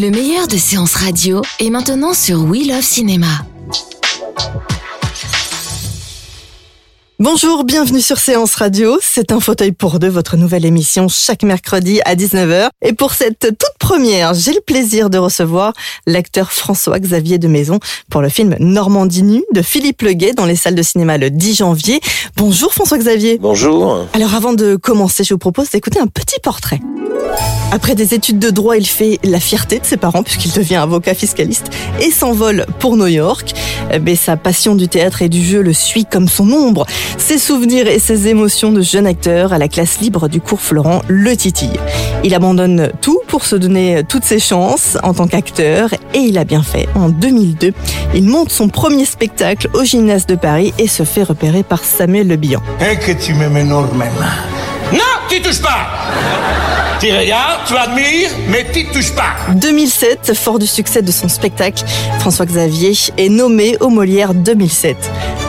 Le meilleur de séances radio est maintenant sur We Love Cinéma. Bonjour, bienvenue sur Séance Radio. C'est un fauteuil pour deux, votre nouvelle émission chaque mercredi à 19h. Et pour cette toute première, j'ai le plaisir de recevoir l'acteur François-Xavier de Maison pour le film Normandie nue de Philippe Leguet dans les salles de cinéma le 10 janvier. Bonjour François-Xavier. Bonjour. Alors avant de commencer, je vous propose d'écouter un petit portrait. Après des études de droit, il fait la fierté de ses parents puisqu'il devient avocat fiscaliste et s'envole pour New York. Mais sa passion du théâtre et du jeu le suit comme son ombre. Ses souvenirs et ses émotions de jeune acteur à la classe libre du cours Florent le titille. Il abandonne tout pour se donner toutes ses chances en tant qu'acteur et il a bien fait. En 2002, il monte son premier spectacle au gymnase de Paris et se fait repérer par Samuel Le Bihan. Non, tu touches pas Tu regardes, tu admires, mais tu touches pas 2007, fort du succès de son spectacle, François Xavier est nommé au Molière 2007.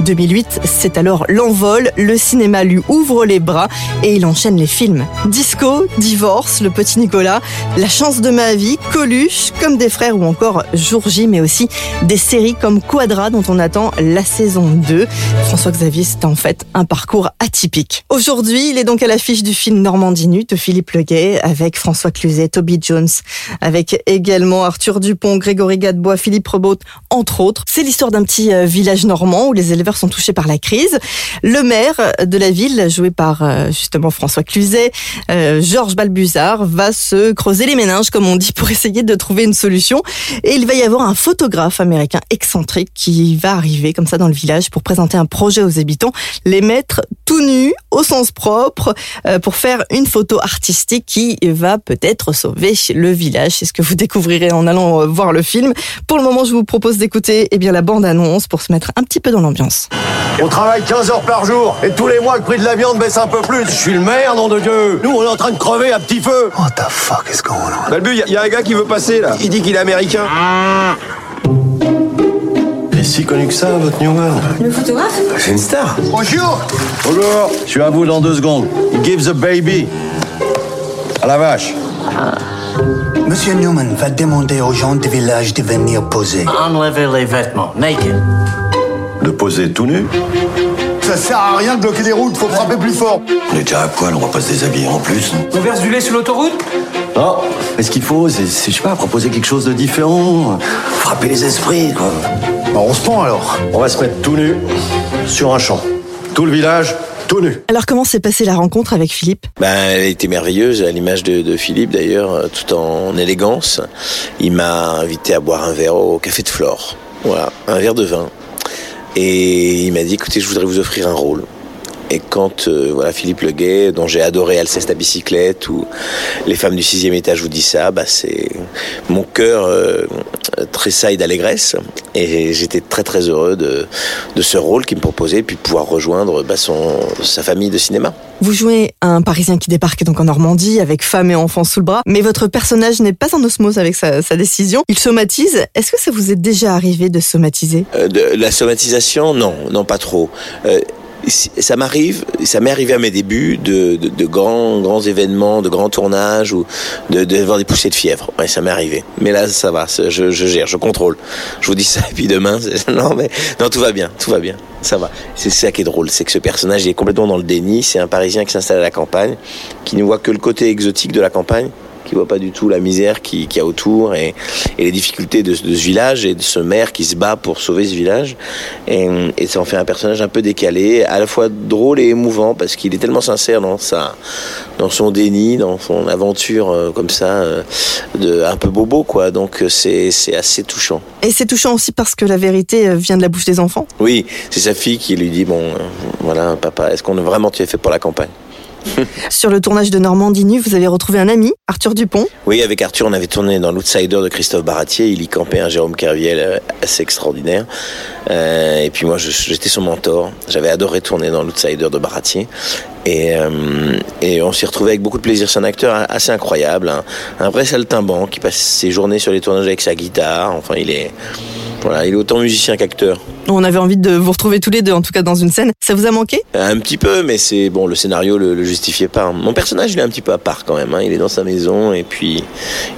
2008, c'est alors l'envol, le cinéma lui ouvre les bras et il enchaîne les films. Disco, Divorce, Le Petit Nicolas, La chance de ma vie, Coluche, Comme des frères ou encore Jour mais aussi des séries comme Quadra dont on attend la saison 2. François Xavier, c'est en fait un parcours atypique. Aujourd'hui, il est donc à l'affiche du film Normandie de Philippe Leguet avec François Cluzet, Toby Jones, avec également Arthur Dupont, Grégory Gadebois, Philippe Rebaud, entre autres. C'est l'histoire d'un petit euh, village normand où les éleveurs sont touchés par la crise. Le maire de la ville, joué par euh, justement François Cluzet, euh, Georges Balbuzard, va se creuser les méninges, comme on dit, pour essayer de trouver une solution. Et il va y avoir un photographe américain excentrique qui va arriver comme ça dans le village pour présenter un projet aux habitants, les mettre tout nus, au sens propre, euh, pour faire une photo artistique qui va peut-être sauver le village. C'est ce que vous découvrirez en allant euh, voir le film. Pour le moment, je vous propose d'écouter eh bien la bande-annonce pour se mettre un petit peu dans l'ambiance. On travaille 15 heures par jour et tous les mois le prix de la viande baisse un peu plus. Je suis le maire, nom de Dieu. Nous, on est en train de crever à petit feu. What the fuck is going on? Balbu, il y, a un gars qui veut passer là. Il dit qu'il est américain. est si connu que ça, votre Newman Le photographe? C'est une star. Bonjour. Bonjour. Je suis à vous dans deux secondes. Give the baby. À la vache. Monsieur Newman va demander aux gens du village de venir poser. Enlevez les vêtements, naked. De poser tout nu Ça sert à rien de bloquer les routes, faut frapper plus fort. On est déjà à poil, on va pas se déshabiller en plus. non On verse du lait sur l'autoroute Non, mais ce qu'il faut, c'est, je sais pas, proposer quelque chose de différent. Frapper les esprits, quoi. Bah, on se pend alors. On va se mettre tout nu sur un champ. Tout le village, tout nu. Alors comment s'est passée la rencontre avec Philippe? Ben, elle était merveilleuse, à l'image de, de Philippe d'ailleurs, euh, tout en élégance. Il m'a invité à boire un verre au Café de Flore. Voilà, un verre de vin. Et il m'a dit, écoutez, je voudrais vous offrir un rôle. Et quand euh, voilà Philippe Leguet, dont j'ai adoré Alceste à bicyclette ou Les femmes du sixième étage vous dit ça, bah c'est mon cœur euh, tressaille d'allégresse et j'étais très très heureux de, de ce rôle qu'il me proposait puis de pouvoir rejoindre bah, son sa famille de cinéma. Vous jouez un Parisien qui débarque donc en Normandie avec femme et enfants sous le bras, mais votre personnage n'est pas en osmose avec sa, sa décision. Il somatise. Est-ce que ça vous est déjà arrivé de somatiser? Euh, de, la somatisation, non, non pas trop. Euh, ça m'arrive, ça m'est arrivé à mes débuts de, de, de grands, grands événements, de grands tournages ou de, de avoir des poussées de fièvre. Ouais, ça m'est arrivé. Mais là, ça va, je, je gère, je contrôle. Je vous dis ça et puis demain, non mais non, tout va bien, tout va bien, ça va. C'est ça qui est drôle, c'est que ce personnage il est complètement dans le déni. C'est un Parisien qui s'installe à la campagne, qui ne voit que le côté exotique de la campagne qui voit pas du tout la misère qui, qui y a autour et, et les difficultés de, de ce village et de ce maire qui se bat pour sauver ce village. Et, et ça en fait un personnage un peu décalé, à la fois drôle et émouvant parce qu'il est tellement sincère dans sa, dans son déni, dans son aventure euh, comme ça, euh, de un peu bobo quoi. Donc euh, c'est c'est assez touchant. Et c'est touchant aussi parce que la vérité vient de la bouche des enfants. Oui, c'est sa fille qui lui dit bon, euh, voilà, papa, est-ce qu'on a vraiment tu es fait pour la campagne? Sur le tournage de Normandie Nue, vous avez retrouvé un ami, Arthur Dupont. Oui, avec Arthur, on avait tourné dans l'Outsider de Christophe Baratier. Il y campait un Jérôme Kerviel euh, assez extraordinaire. Euh, et puis moi, j'étais son mentor. J'avais adoré tourner dans l'Outsider de Baratier. Et, euh, et on s'y retrouvait avec beaucoup de plaisir. C'est un acteur assez incroyable, un, un vrai saltimbanque qui passe ses journées sur les tournages avec sa guitare. Enfin, il est, voilà, il est autant musicien qu'acteur. On avait envie de vous retrouver tous les deux, en tout cas dans une scène. Ça vous a manqué? Un petit peu, mais c'est bon, le scénario le, le justifiait pas. Mon personnage, il est un petit peu à part quand même. hein. Il est dans sa maison et puis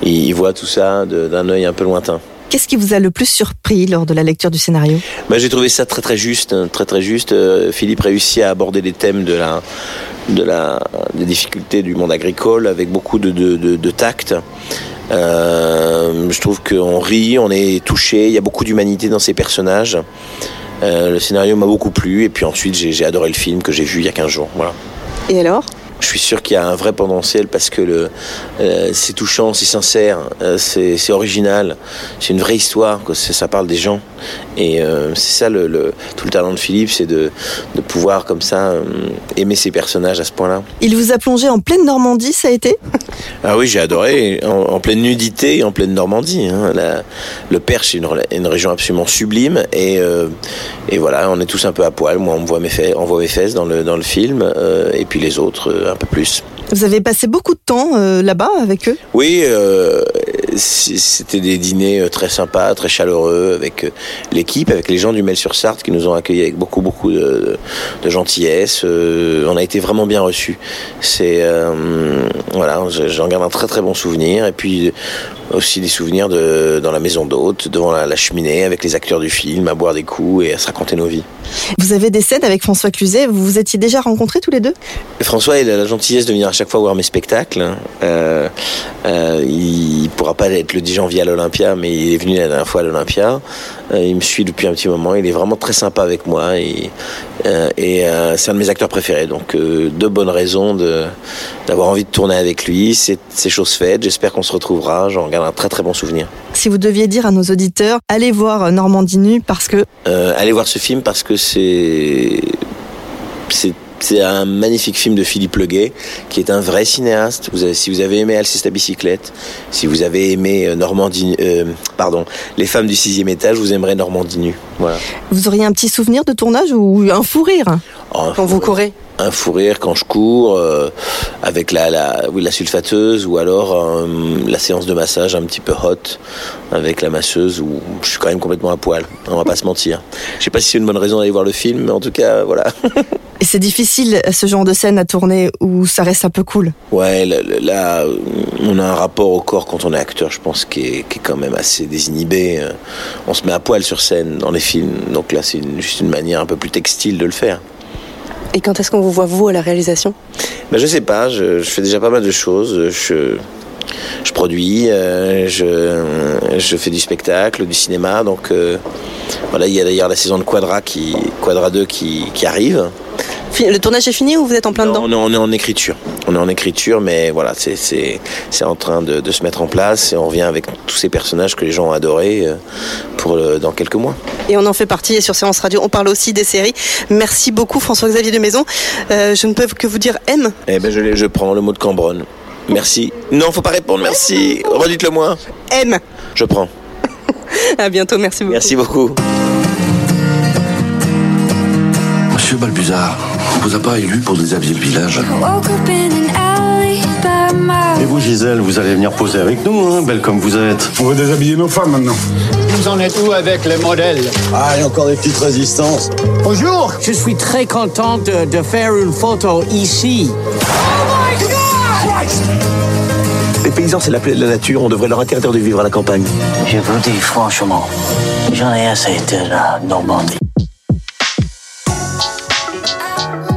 il, il voit tout ça d'un œil un peu lointain. Qu'est-ce qui vous a le plus surpris lors de la lecture du scénario? Bah, j'ai trouvé ça très très juste, hein, très très juste. Euh, Philippe réussit à aborder les thèmes de la, de la, des difficultés du monde agricole avec beaucoup de, de, de, de tact. Euh, je trouve qu'on rit, on est touché, il y a beaucoup d'humanité dans ces personnages. Euh, le scénario m'a beaucoup plu et puis ensuite j'ai adoré le film que j'ai vu il y a 15 jours. Voilà. Et alors? Je suis sûr qu'il y a un vrai potentiel parce que le, euh, c'est touchant, c'est sincère, euh, c'est, c'est original, c'est une vraie histoire, quoi. Ça parle des gens. Et euh, c'est ça le, le- tout le talent de Philippe, c'est de, de pouvoir comme ça aimer ses personnages à ce point-là. Il vous a plongé en pleine Normandie, ça a été? Ah oui, j'ai adoré, en, en pleine nudité en pleine Normandie. hein. La- le Perche, c'est une, région absolument sublime. Et, et voilà, on est tous un peu à poil. Moi, on me voit mes, fesses, on voit mes fesses dans le, dans le film, et puis les autres un peu plus. Vous avez passé beaucoup de temps euh, là-bas avec eux? Oui, euh, c'était des dîners euh, très sympas, très chaleureux avec l'équipe, avec les gens du Mel-sur-Sarthe qui nous ont accueillis avec beaucoup, beaucoup de, de gentillesse. Euh, on a été vraiment bien reçus. C'est voilà, je- j'en garde un très très bon souvenir. Et puis aussi des souvenirs de dans la maison d'hôte, devant la, la cheminée, avec les acteurs du film, à boire des coups et à se raconter nos vies. Vous avez des scènes avec François Cluzet, vous vous étiez déjà rencontrés tous les deux? François, il a la gentillesse de venir à chaque fois voir mes spectacles. Euh, euh, il pourra pas être le 10 janvier à l'Olympia, mais il est venu la dernière fois à l'Olympia. Euh, il me suit depuis un petit moment. Il est vraiment très sympa avec moi et, euh, et euh, c'est un de mes acteurs préférés. Donc, deux bonnes raisons de d'avoir envie de tourner avec lui. C'est chose faite. J'espère qu'on se retrouvera. J'en garde un très très bon souvenir. Si vous deviez dire à nos auditeurs, allez voir Normandie Nue parce que allez voir ce film parce que c'est c'est c'est un magnifique film de Philippe Leguet, qui est un vrai cinéaste. Vous avez, si vous avez aimé Alceste à bicyclette, si vous avez aimé euh, Normandie, euh, pardon, Les femmes du sixième étage, vous aimerez Normandie nue. Voilà. vous auriez un petit souvenir de tournage ou un fou rire Oh, quand vous courez? Un fou rire quand je cours euh, avec la, la, oui, la sulfateuse ou alors euh, la séance de massage un petit peu hot avec la masseuse où je suis quand même complètement à poil. On va pas se mentir. Je sais pas si c'est une bonne raison d'aller voir le film, mais en tout cas, voilà. Et c'est difficile ce genre de scène à tourner où ça reste un peu cool. Ouais, là, là, on a un rapport au corps quand on est acteur, je pense, qui est, qui est quand même assez désinhibé. Euh, On se met à poil sur scène dans les films, donc là, c'est une- juste une manière un peu plus textile de le faire. Et quand est-ce qu'on vous voit, vous, à la réalisation? Ben, je sais pas, je, fais déjà pas mal de choses. Je, je produis, euh, je, je fais du spectacle, du cinéma. Donc euh, voilà, il y a d'ailleurs la saison de Quadra, qui, Quadra 2 qui, qui arrive. Le tournage est fini ou vous êtes en plein dedans on, est, on est en écriture. On est en écriture, mais voilà, c'est, c'est, c'est en train de, de se mettre en place et on revient avec tous ces personnages que les gens ont adorés euh, pour le- dans quelques mois. Et on en fait partie et sur Séance Radio, on parle aussi des séries. Merci beaucoup François-Xavier de Maison. Euh, je ne peux que vous dire M. Eh ben, je, je prends le mot de Cambronne. Merci. Non, faut pas répondre, merci. Redites-le moi. M. Je prends. À bientôt, merci beaucoup. Merci beaucoup. Monsieur Balbuzard, on vous a pas élu pour déshabiller le village Et vous, Gisèle, vous allez venir poser avec nous, hein, belle comme vous êtes. On va déshabiller nos femmes maintenant. Vous en êtes où avec les modèles Ah, il y a encore des petites résistances. Bonjour Je suis très content de, de faire une photo ici. Les paysans, c'est la plaie de la nature. On devrait leur interdire de vivre à la campagne. Je vous dis franchement, j'en ai assez de la Normandie.